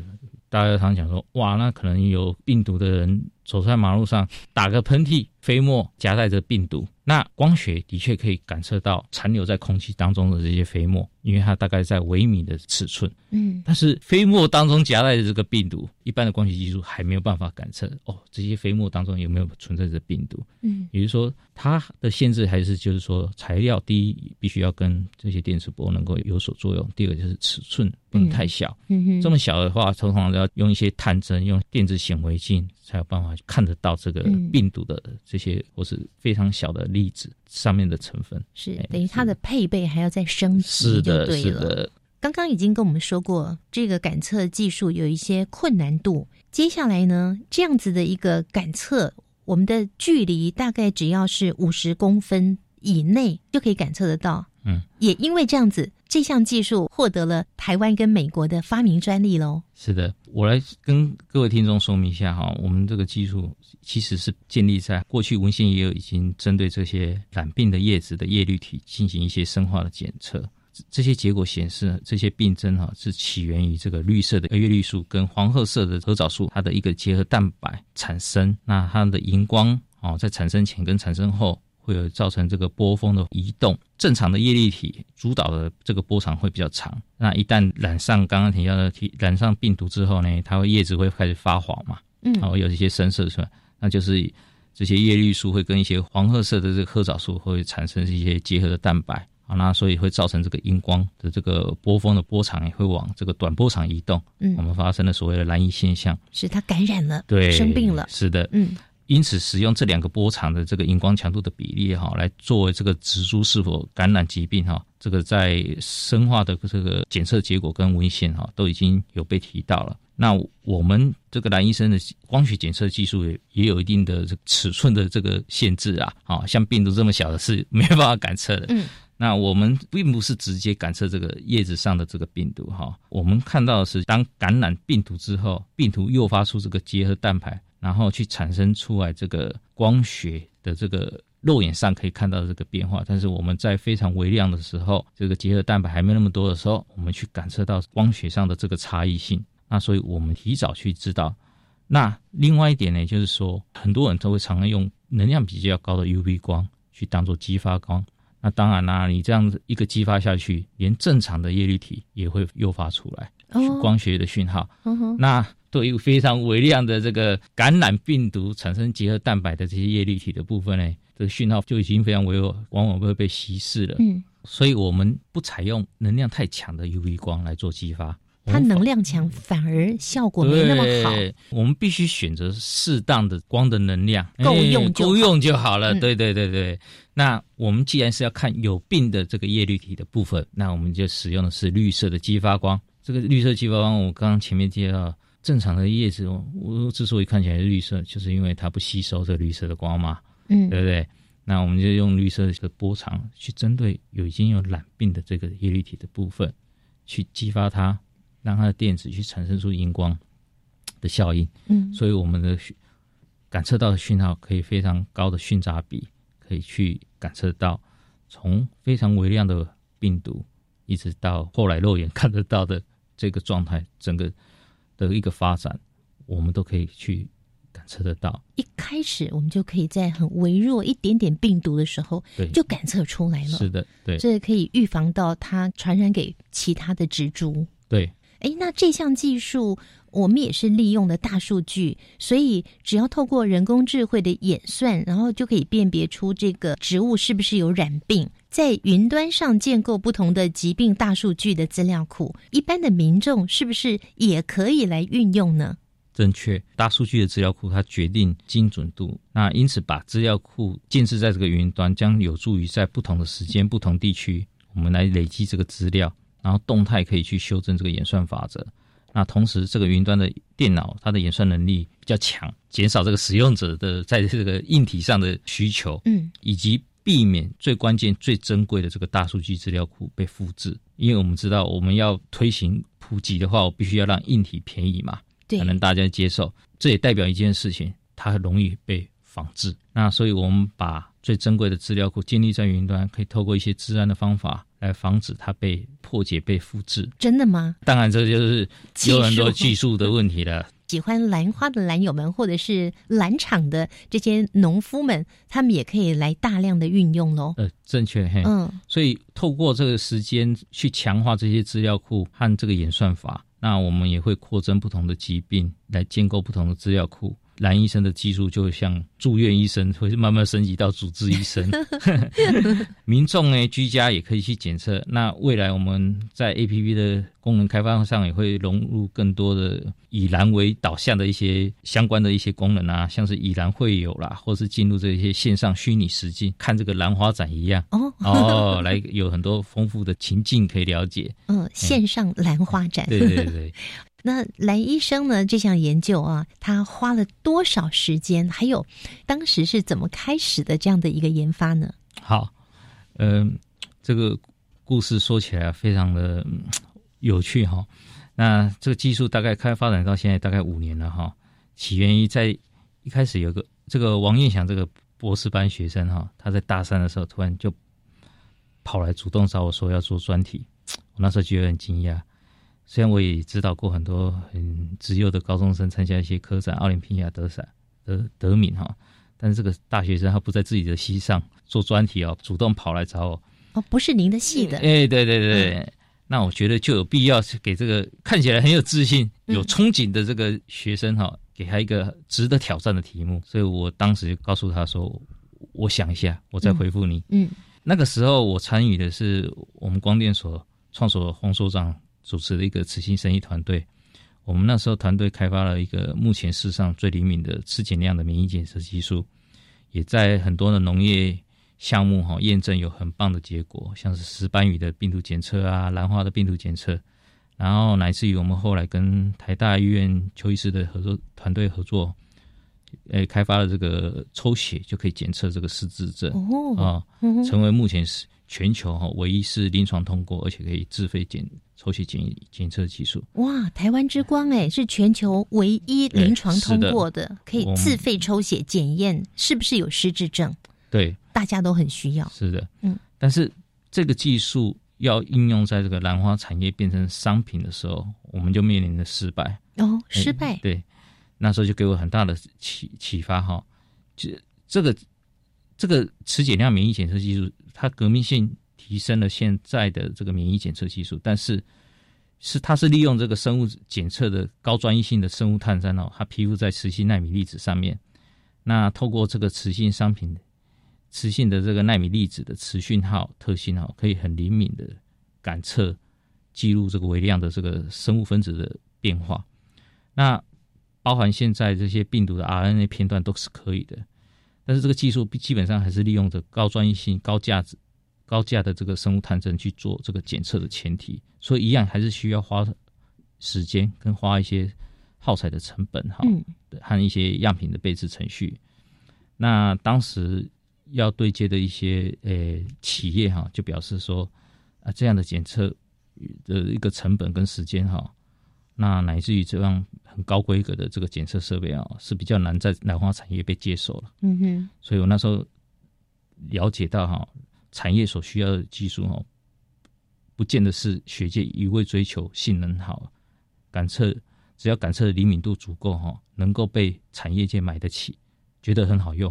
大家常讲说，哇，那可能有病毒的人走在马路上打个喷嚏，飞沫夹带着病毒。那光学的确可以感测到残留在空气当中的这些飞沫，因为它大概在微米的尺寸。嗯。但是飞沫当中夹带的这个病毒，一般的光学技术还没有办法感测哦，这些飞沫当中有没有存在着病毒？嗯。也就是说，它的限制还是就是说，材料第一必须要跟这些电磁波能够有所作用，第二个就是尺寸不能太小。嗯哼，这么小的话，通常要用一些探针，用电子显微镜才有办法看得到这个嗯。病毒的这些或是非常小的粒子上面的成分。是哎等于它的配备还要再升级，是的，就对的。刚刚已经跟我们说过，这个感测技术有一些困难度。接下来呢，这样子的一个感测，我们的距离大概只要是五十公分以内就可以感测得到。嗯，也因为这样子，这项技术获得了台湾跟美国的发明专利喽。是的，我来跟各位听众说明一下哈，我们这个技术其实是建立在过去文献也有已经针对这些染病的叶子的叶绿体进行一些生化的检测。这些结果显示，这些病症哈是起源于这个绿色的叶绿素跟黄褐色的核藻素它的一个结合蛋白产生。那它的荧光哦，在产生前跟产生后会有造成这个波峰的移动。正常的叶绿体主导的这个波长会比较长。那一旦染上刚刚提到的提染上病毒之后呢，它会叶子会开始发黄嘛，嗯然后有一些深色出来，那就是这些叶绿素会跟一些黄褐色的这个褐藻素会产生一些结合的蛋白。啊，那所以会造成这个荧光的这个波峰的波长也会往这个短波长移动，嗯我们发生了所谓的蓝移现象。是它感染了，对，生病了。是的，嗯，因此使用这两个波长的这个荧光强度的比例哈，来作为这个植株是否感染疾病哈，这个在生化的这个检测结果跟文献哈都已经有被提到了。那我们这个蓝医生的光学检测技术也也有一定的这尺寸的这个限制啊，啊，像病毒这么小的是没办法感测的。嗯，那我们并不是直接感测这个叶子上的这个病毒哈，我们看到的是当感染病毒之后，病毒诱发出这个结合蛋白，然后去产生出来这个光学的这个肉眼上可以看到这个变化。但是我们在非常微量的时候，这个结合蛋白还没那么多的时候，我们去感测到光学上的这个差异性。那所以我们提早去知道。那另外一点呢，就是说很多人都会常常用能量比较高的 UV 光去当做激发光。那当然啦，你这样子一个激发下去，连正常的叶绿体也会诱发出来光学的讯号。那对于非常微量的这个感染病毒产生结合蛋白的这些叶绿体的部分呢，这个讯号就已经非常微弱，往往会被稀释了。嗯，所以我们不采用能量太强的 UV 光来做激发。它能量强，反而效果没那么好。我们必须选择适当的光的能量，够用够用就好了。对对对对。那我们既然是要看有病的这个叶绿体的部分，那我们就使用的是绿色的激发光。这个绿色激发光，我刚刚前面介绍，正常的叶子，我之所以看起来是绿色，就是因为它不吸收这绿色的光嘛。嗯，对不对？那我们就用绿色的波长去针对有已经有染病的这个叶绿体的部分，去激发它。让它的电子去产生出荧光的效应，嗯，所以我们的感测到的讯号可以非常高的讯杂比，可以去感测到从非常微量的病毒，一直到后来肉眼看得到的这个状态，整个的一个发展，我们都可以去感测得到。一开始我们就可以在很微弱一点点病毒的时候，对，就感测出来了。是的，对，这可以预防到它传染给其他的植株。对。哎，那这项技术我们也是利用的大数据，所以只要透过人工智慧的演算，然后就可以辨别出这个植物是不是有染病，在云端上建构不同的疾病大数据的资料库。一般的民众是不是也可以来运用呢？正确，大数据的资料库它决定精准度，那因此把资料库建置在这个云端，将有助于在不同的时间、不同地区，我们来累积这个资料。然后动态可以去修正这个演算法则，那同时这个云端的电脑它的演算能力比较强，减少这个使用者的在这个硬体上的需求，嗯，以及避免最关键最珍贵的这个大数据资料库被复制，因为我们知道我们要推行普及的话，我必须要让硬体便宜嘛，才能大家接受，这也代表一件事情，它容易被仿制。那所以我们把最珍贵的资料库建立在云端，可以透过一些治安的方法。来防止它被破解、被复制，真的吗？当然，这就是有很多技术的问题了。喜欢兰花的兰友们，或者是兰场的这些农夫们，他们也可以来大量的运用喽。呃，正确，嘿嗯。所以透过这个时间去强化这些资料库和这个演算法，那我们也会扩增不同的疾病，来建构不同的资料库。蓝医生的技术就像住院医生，会慢慢升级到主治医生。民众呢，居家也可以去检测。那未来我们在 A P P 的功能开发上，也会融入更多的以蓝为导向的一些相关的一些功能啊，像是以蓝会友啦，或是进入这些线上虚拟实境，看这个兰花展一样哦哦，来有很多丰富的情境可以了解。嗯，线上兰花展，对对对。那蓝医生呢？这项研究啊，他花了多少时间？还有当时是怎么开始的这样的一个研发呢？好，嗯，这个故事说起来非常的有趣哈。那这个技术大概开发展到现在大概五年了哈。起源于在一开始有个这个王彦祥这个博士班学生哈，他在大三的时候突然就跑来主动找我说要做专题，我那时候就有点惊讶。虽然我也指导过很多很自幼的高中生参加一些科展、奥林匹亚得赛得得名哈，但是这个大学生他不在自己的系上做专题哦，主动跑来找我哦，不是您的系的哎，对对对，那我觉得就有必要给这个看起来很有自信、有憧憬的这个学生哈，给他一个值得挑战的题目，所以我当时就告诉他说，我想一下，我再回复你。嗯，那个时候我参与的是我们光电所创所黄所长。主持了一个慈心生意团队，我们那时候团队开发了一个目前世上最灵敏的吃减量的免疫检测技术，也在很多的农业项目哈验证有很棒的结果，像是石斑鱼的病毒检测啊，兰花的病毒检测，然后乃至于我们后来跟台大医院邱医师的合作团队合作，诶，开发了这个抽血就可以检测这个失智症哦成为目前是全球哈唯一是临床通过而且可以自费检抽血检检测技术。哇，台湾之光哎，是全球唯一临床通过的，的可以自费抽血检验是不是有失智症，对，大家都很需要。是的，嗯，但是这个技术要应用在这个兰花产业变成商品的时候，我们就面临着失败。哦，失败哎，对，那时候就给我很大的启启发哈。这这个这个磁检量免疫检测技术，它革命性提升了现在的这个免疫检测技术，但是是它是利用这个生物检测的高专一性的生物碳酸哦，它披附在磁性纳米粒子上面。那透过这个磁性商品、磁性的这个纳米粒子的磁讯号特性哦，可以很灵敏的感测、记录这个微量的这个生物分子的变化。那包含现在这些病毒的 RNA 片段都是可以的，但是这个技术基本上还是利用着高专业性、高价值、高价的这个生物探针去做这个检测的前提，所以一样还是需要花时间跟花一些耗材的成本哈，嗯和一些样品的备制程序。那当时要对接的一些呃企业哈，就表示说啊这样的检测的一个成本跟时间哈，那乃至于这样很高规格的这个检测设备啊，是比较难在兰花产业被接受了。嗯哼，所以我那时候了解到哈，产业所需要的技术哈，不见得是学界一味追求性能好，感测只要感测的灵敏度足够哈，能够被产业界买得起，觉得很好用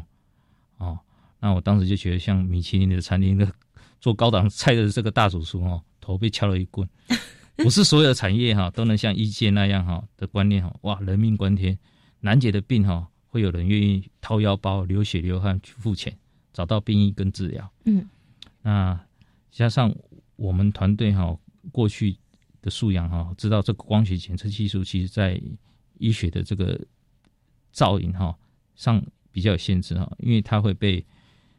哦。那我当时就觉得，像米其林的餐厅的 做高档菜的这个大主厨哦，头被敲了一棍。不是所有的产业哈都能像医界那样哈的观念哈，哇，人命关天，难解的病哈，会有人愿意掏腰包、流血流汗去付钱，找到病因跟治疗。嗯，那加上我们团队哈过去的素养哈，知道这个光学检测技术其实在医学的这个造影哈上比较有限制哈，因为它会被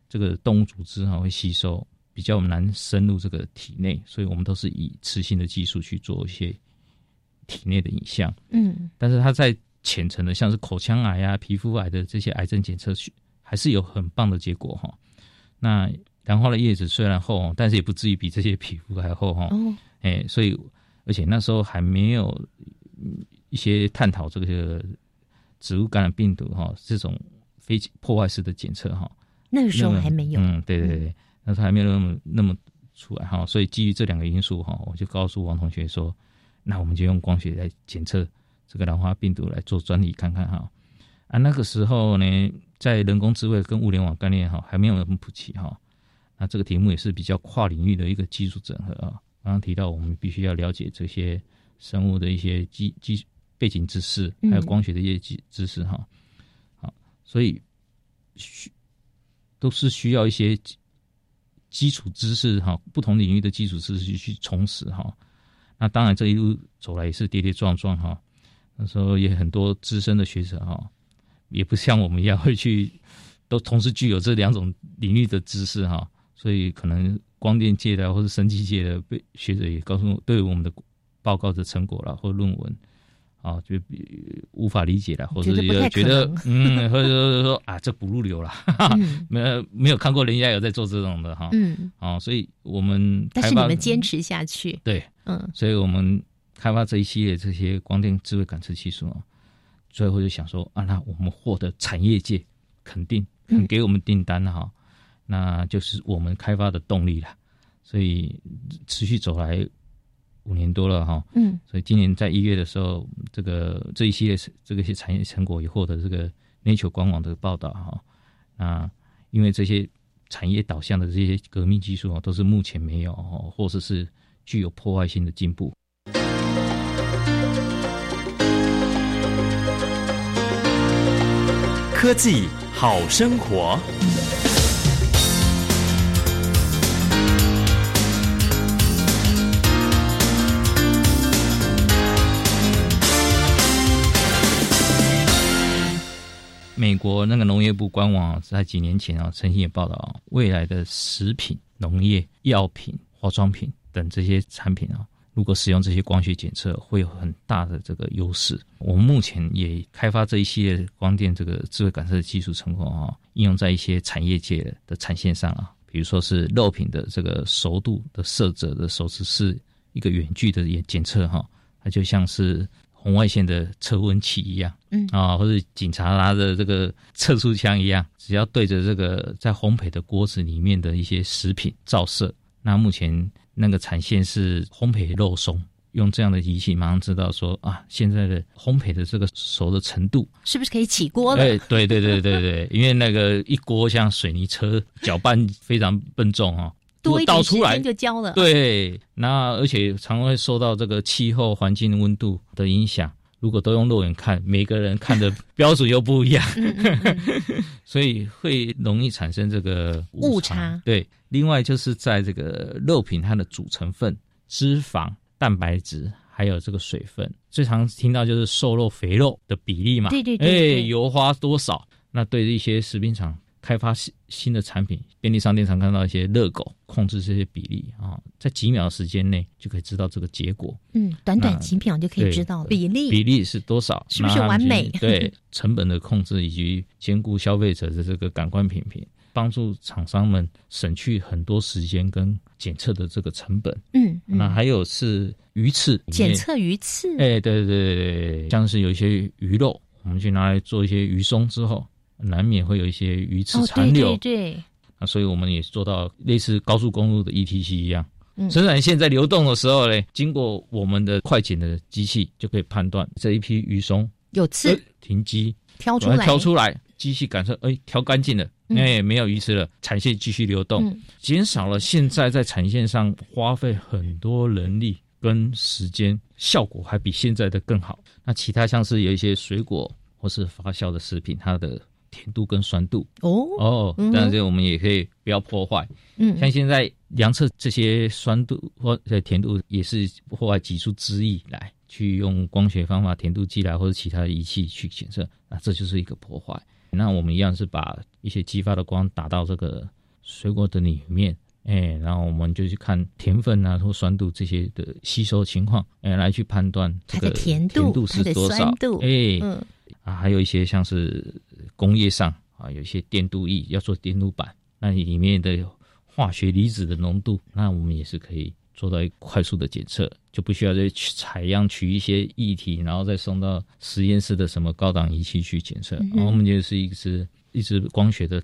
这个动物组织哈会吸收。比较难深入这个体内，所以我们都是以磁性的技术去做一些体内的影像。嗯，但是它在浅层的，像是口腔癌啊、皮肤癌的这些癌症检测，还是有很棒的结果哈。那兰花的叶子虽然厚，但是也不至于比这些皮肤还厚哈。哦，哎，所以而且那时候还没有一些探讨这个植物感染病毒哈这种非破坏式的检测哈。那个时候还没有。嗯，对对对。那时候还没有那么那么出来哈，所以基于这两个因素哈，我就告诉王同学说，那我们就用光学来检测这个兰花病毒来做专利看看哈。啊，那个时候呢，在人工智慧跟物联网概念哈还没有那么普及哈。那这个题目也是比较跨领域的一个技术整合啊。刚刚提到我们必须要了解这些生物的一些基基背景知识，还有光学的一些知知识哈。好，所以需都是需要一些。基础知识哈，不同领域的基础知识去去充实哈。那当然这一路走来也是跌跌撞撞哈。那时候也很多资深的学者哈，也不像我们一样会去都同时具有这两种领域的知识哈。所以可能光电界的或者生技界的被学者也告诉对我们的报告的成果啦或论文。啊，就无法理解了，或者也觉得嗯，或者说 说啊，这不入流了，嗯、没有没有看过人家有在做这种的哈，嗯，哦，所以我们但是你们坚持下去，对，嗯，所以我们开发这一系列这些光电智慧感测技术啊，最后就想说啊，那我们获得产业界肯定肯给我们订单哈，嗯、那就是我们开发的动力了，所以持续走来。五年多了哈，嗯，所以今年在一月的时候，这个这一系列这个些产业成果也获得这个 Nature 官网的报道哈。那因为这些产业导向的这些革命技术啊，都是目前没有或者是具有破坏性的进步。科技好生活。美国那个农业部官网在几年前啊，曾经也报道，未来的食品、农业、药品、化妆品等这些产品啊，如果使用这些光学检测，会有很大的这个优势。我们目前也开发这一系列光电这个智慧感测的技术成果啊，应用在一些产业界的产线上啊，比如说是肉品的这个熟度的色泽的手指是一个远距的检检测哈，它就像是。红外线的测温器一样，嗯啊，或者警察拿着这个测速枪一样，只要对着这个在烘焙的锅子里面的一些食品照射，那目前那个产线是烘焙肉松，用这样的仪器马上知道说啊，现在的烘焙的这个熟的程度是不是可以起锅了？哎，对对对对对，因为那个一锅像水泥车搅拌非常笨重哦。多一倒出来就焦了。对，那而且常会受到这个气候环境温度的影响。如果都用肉眼看，每个人看的标准又不一样，所以会容易产生这个误差。对，另外就是在这个肉品它的主成分、脂肪、蛋白质，还有这个水分，最常听到就是瘦肉、肥肉的比例嘛。对对对。哎，油花多少？那对一些食品厂。开发新新的产品，便利商店常看到一些热狗，控制这些比例啊，在几秒时间内就可以知道这个结果。嗯，短短几秒就可以知道比例比例是多少，是不是完美？对，成本的控制以及兼顾消费者的这个感官品评，帮助厂商们省去很多时间跟检测的这个成本。嗯，那还有是鱼刺检测鱼刺，哎，对对对对，像是有一些鱼肉，我们去拿来做一些鱼松之后。难免会有一些鱼刺残留，对，啊所以我们也做到类似高速公路的 ETC 一样，嗯，生产线在流动的时候呢，经过我们的快检的机器就可以判断这一批鱼松有刺，停机挑出来，挑出来，机器感受，哎，挑干净了，哎，没有鱼刺了，产线继续流动，减少了现在在产线上花费很多人力跟时间，效果还比现在的更好。那其他像是有一些水果或是发酵的食品，它的甜度跟酸度哦哦，但是我们也可以不要破坏。嗯，像现在量测这些酸度或者甜度，也是破坏挤出汁液来，去用光学方法甜度计来或者其他的仪器去检测，那这就是一个破坏。那我们一样是把一些激发的光打到这个水果的里面，哎，然后我们就去看甜分啊或酸度这些的吸收情况，哎，来去判断这个甜度是多少。哎，嗯。啊，还有一些像是工业上啊，有一些电镀液要做电镀板，那里面的化学离子的浓度，那我们也是可以做到快速的检测，就不需要再去采样取一些液体，然后再送到实验室的什么高档仪器去检测。然后我们就是一支一支光学的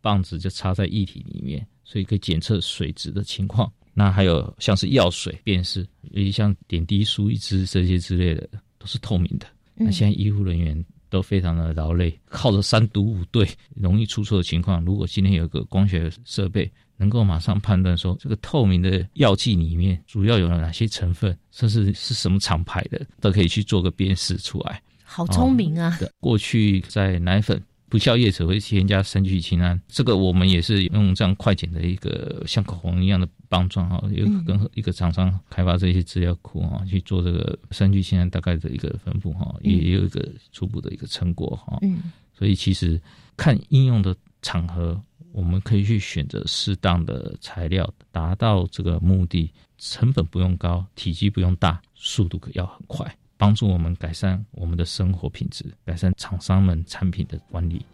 棒子就插在液体里面，所以可以检测水质的情况。那还有像是药水辨识，尤其像点滴输一支这些之类的，都是透明的。那现在医护人员都非常的劳累，靠着三毒五对容易出错的情况，如果今天有一个光学设备，能够马上判断说这个透明的药剂里面主要有哪些成分，甚至是什么厂牌的，都可以去做个辨识出来。好聪明啊！过去在奶粉。不效业者会添加三聚氰胺，这个我们也是用这样快检的一个像口红一样的棒状哈，有跟一个厂商开发这些资料库哈，去做这个三聚氰胺大概的一个分布哈，也有一个初步的一个成果哈。嗯，所以其实看应用的场合，我们可以去选择适当的材料，达到这个目的，成本不用高，体积不用大，速度可要很快。帮助我们改善我们的生活品质，改善厂商们产品的管理。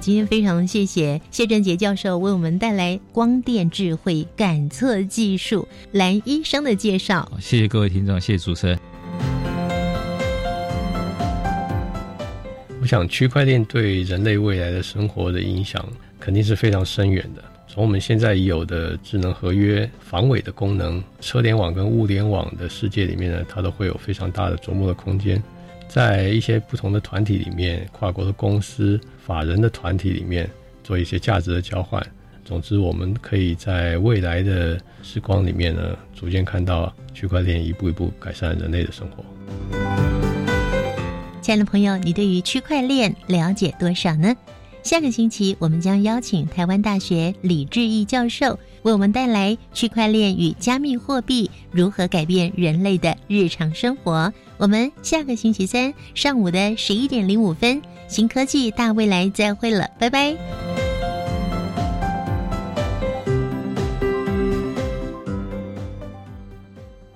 今天非常谢谢谢振杰教授为我们带来光电智慧感测技术蓝医生的介绍。谢谢各位听众，谢谢主持人。我想区块链对人类未来的生活的影响肯定是非常深远的。从我们现在已有的智能合约、防伪的功能、车联网跟物联网的世界里面呢，它都会有非常大的琢磨的空间。在一些不同的团体里面，跨国的公司、法人的团体里面，做一些价值的交换。总之，我们可以在未来的时光里面呢，逐渐看到区块链一步一步改善人类的生活。亲爱的朋友，你对于区块链了解多少呢？下个星期，我们将邀请台湾大学李志毅教授为我们带来区块链与加密货币如何改变人类的日常生活。我们下个星期三上午的十一点零五分，新科技大未来再会了，拜拜。